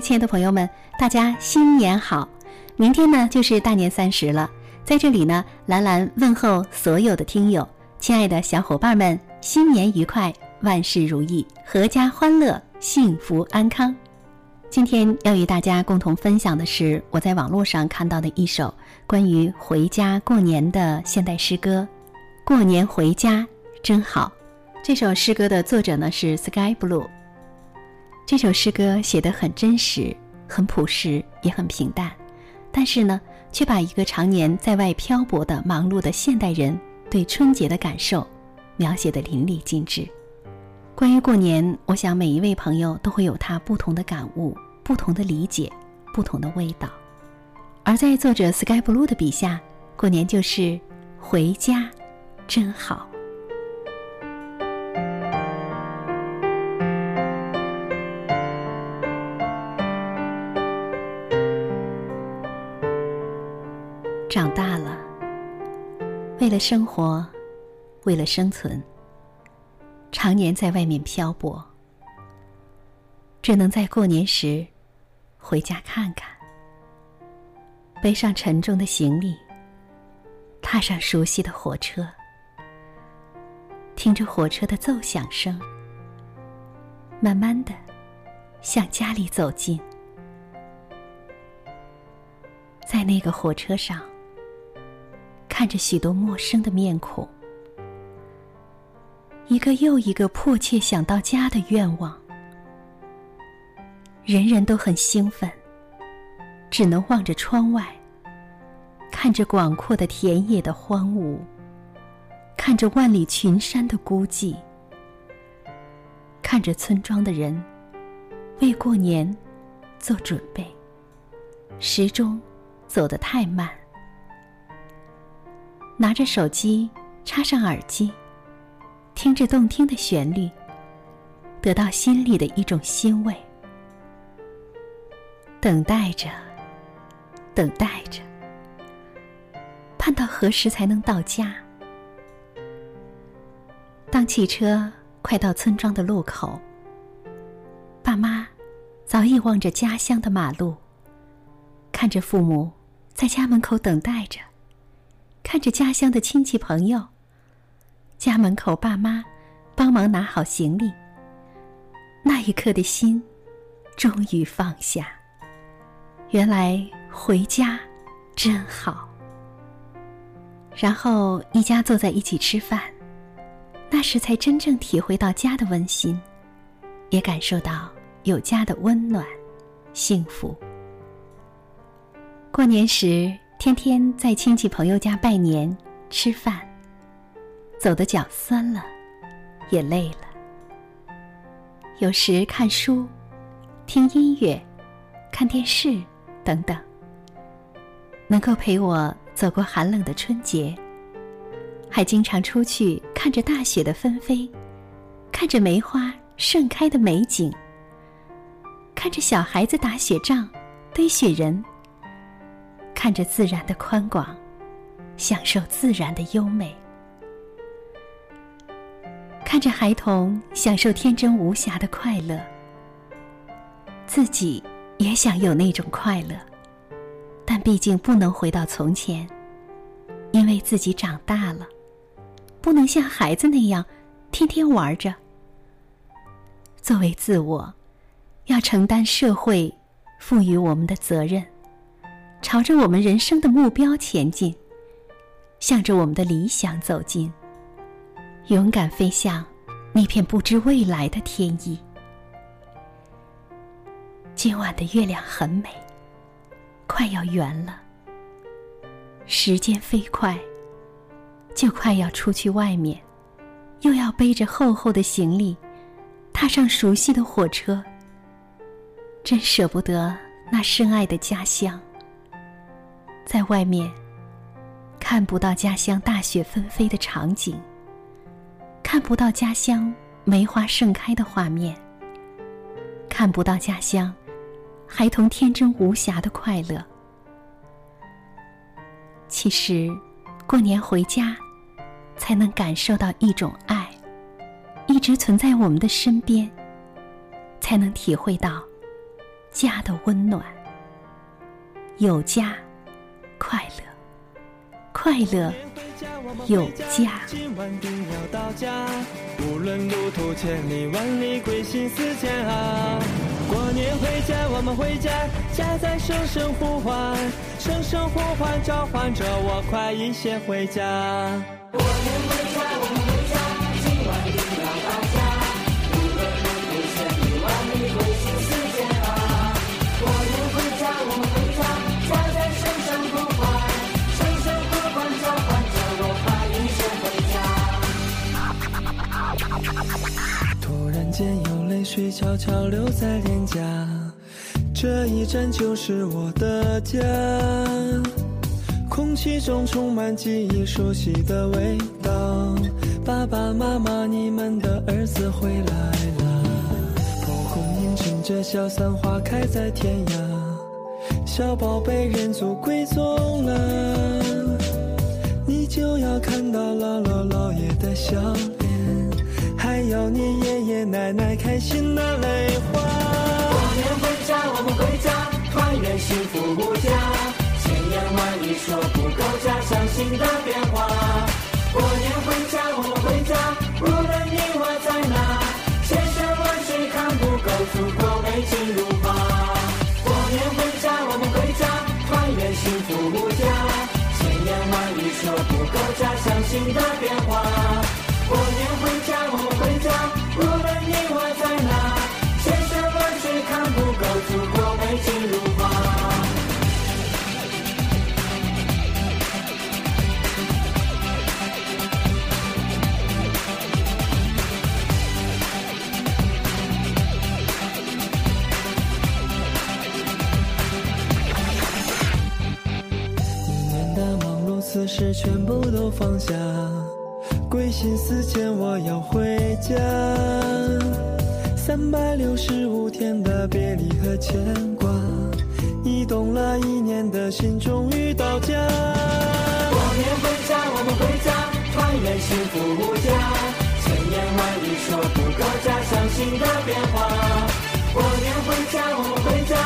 亲爱的朋友们，大家新年好！明天呢就是大年三十了，在这里呢，兰兰问候所有的听友，亲爱的小伙伴们，新年愉快，万事如意，阖家欢乐，幸福安康。今天要与大家共同分享的是我在网络上看到的一首关于回家过年的现代诗歌，《过年回家真好》。这首诗歌的作者呢是 Sky Blue。这首诗歌写得很真实，很朴实，也很平淡，但是呢，却把一个常年在外漂泊的忙碌的现代人对春节的感受描写得淋漓尽致。关于过年，我想每一位朋友都会有他不同的感悟、不同的理解、不同的味道。而在作者 Sky Blue 的笔下，过年就是回家，真好。长大了，为了生活，为了生存，常年在外面漂泊，只能在过年时回家看看，背上沉重的行李，踏上熟悉的火车，听着火车的奏响声，慢慢的向家里走近，在那个火车上。看着许多陌生的面孔，一个又一个迫切想到家的愿望，人人都很兴奋，只能望着窗外，看着广阔的田野的荒芜，看着万里群山的孤寂，看着村庄的人为过年做准备，时钟走得太慢。拿着手机，插上耳机，听着动听的旋律，得到心里的一种欣慰。等待着，等待着，盼到何时才能到家？当汽车快到村庄的路口，爸妈早已望着家乡的马路，看着父母在家门口等待着。看着家乡的亲戚朋友，家门口爸妈帮忙拿好行李，那一刻的心终于放下。原来回家真好。然后一家坐在一起吃饭，那时才真正体会到家的温馨，也感受到有家的温暖、幸福。过年时。天天在亲戚朋友家拜年、吃饭，走的脚酸了，也累了。有时看书、听音乐、看电视等等，能够陪我走过寒冷的春节，还经常出去看着大雪的纷飞，看着梅花盛开的美景，看着小孩子打雪仗、堆雪人。看着自然的宽广，享受自然的优美；看着孩童享受天真无瑕的快乐，自己也想有那种快乐，但毕竟不能回到从前，因为自己长大了，不能像孩子那样天天玩着。作为自我，要承担社会赋予我们的责任。朝着我们人生的目标前进，向着我们的理想走近，勇敢飞向那片不知未来的天意。今晚的月亮很美，快要圆了。时间飞快，就快要出去外面，又要背着厚厚的行李，踏上熟悉的火车。真舍不得那深爱的家乡。在外面看不到家乡大雪纷飞的场景，看不到家乡梅花盛开的画面，看不到家乡孩童天真无瑕的快乐。其实，过年回家，才能感受到一种爱，一直存在我们的身边，才能体会到家的温暖。有家，快乐，快乐，有家。今晚定要到家，无论路途千里万里，归心似箭啊！过年回家，我们回家，家在声声呼唤，声声呼唤召唤着我，快一些回家。过年回家，我们间有泪水悄悄流在脸颊，这一站就是我的家。空气中充满记忆熟悉的味道，爸爸妈妈，你们的儿子回来了。蒲公英乘着小伞花开在天涯，小宝贝认祖归宗了，你就要看到姥姥姥爷的笑，要你爷爷奶奶开心的泪花。过年回家，我们回家，团圆幸福无价。千言万语说不够，家乡新的变化。过年回家，我们回家，无论你我在哪，千山万水看不够，祖国美景如画。过年回家，我们回家，团圆幸福无价。千言万语说不够，家乡新的变化。碌此时全部都放下，归心似箭，我要回家。三百六十五天的别离和牵挂，移动了一年的心终于到家。过年回家，我们回家，团圆幸福无价。千言万语说不够，家乡新的变化。过年回家，我们回家，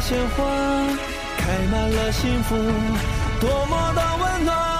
鲜花，开满了幸福，多么的温暖。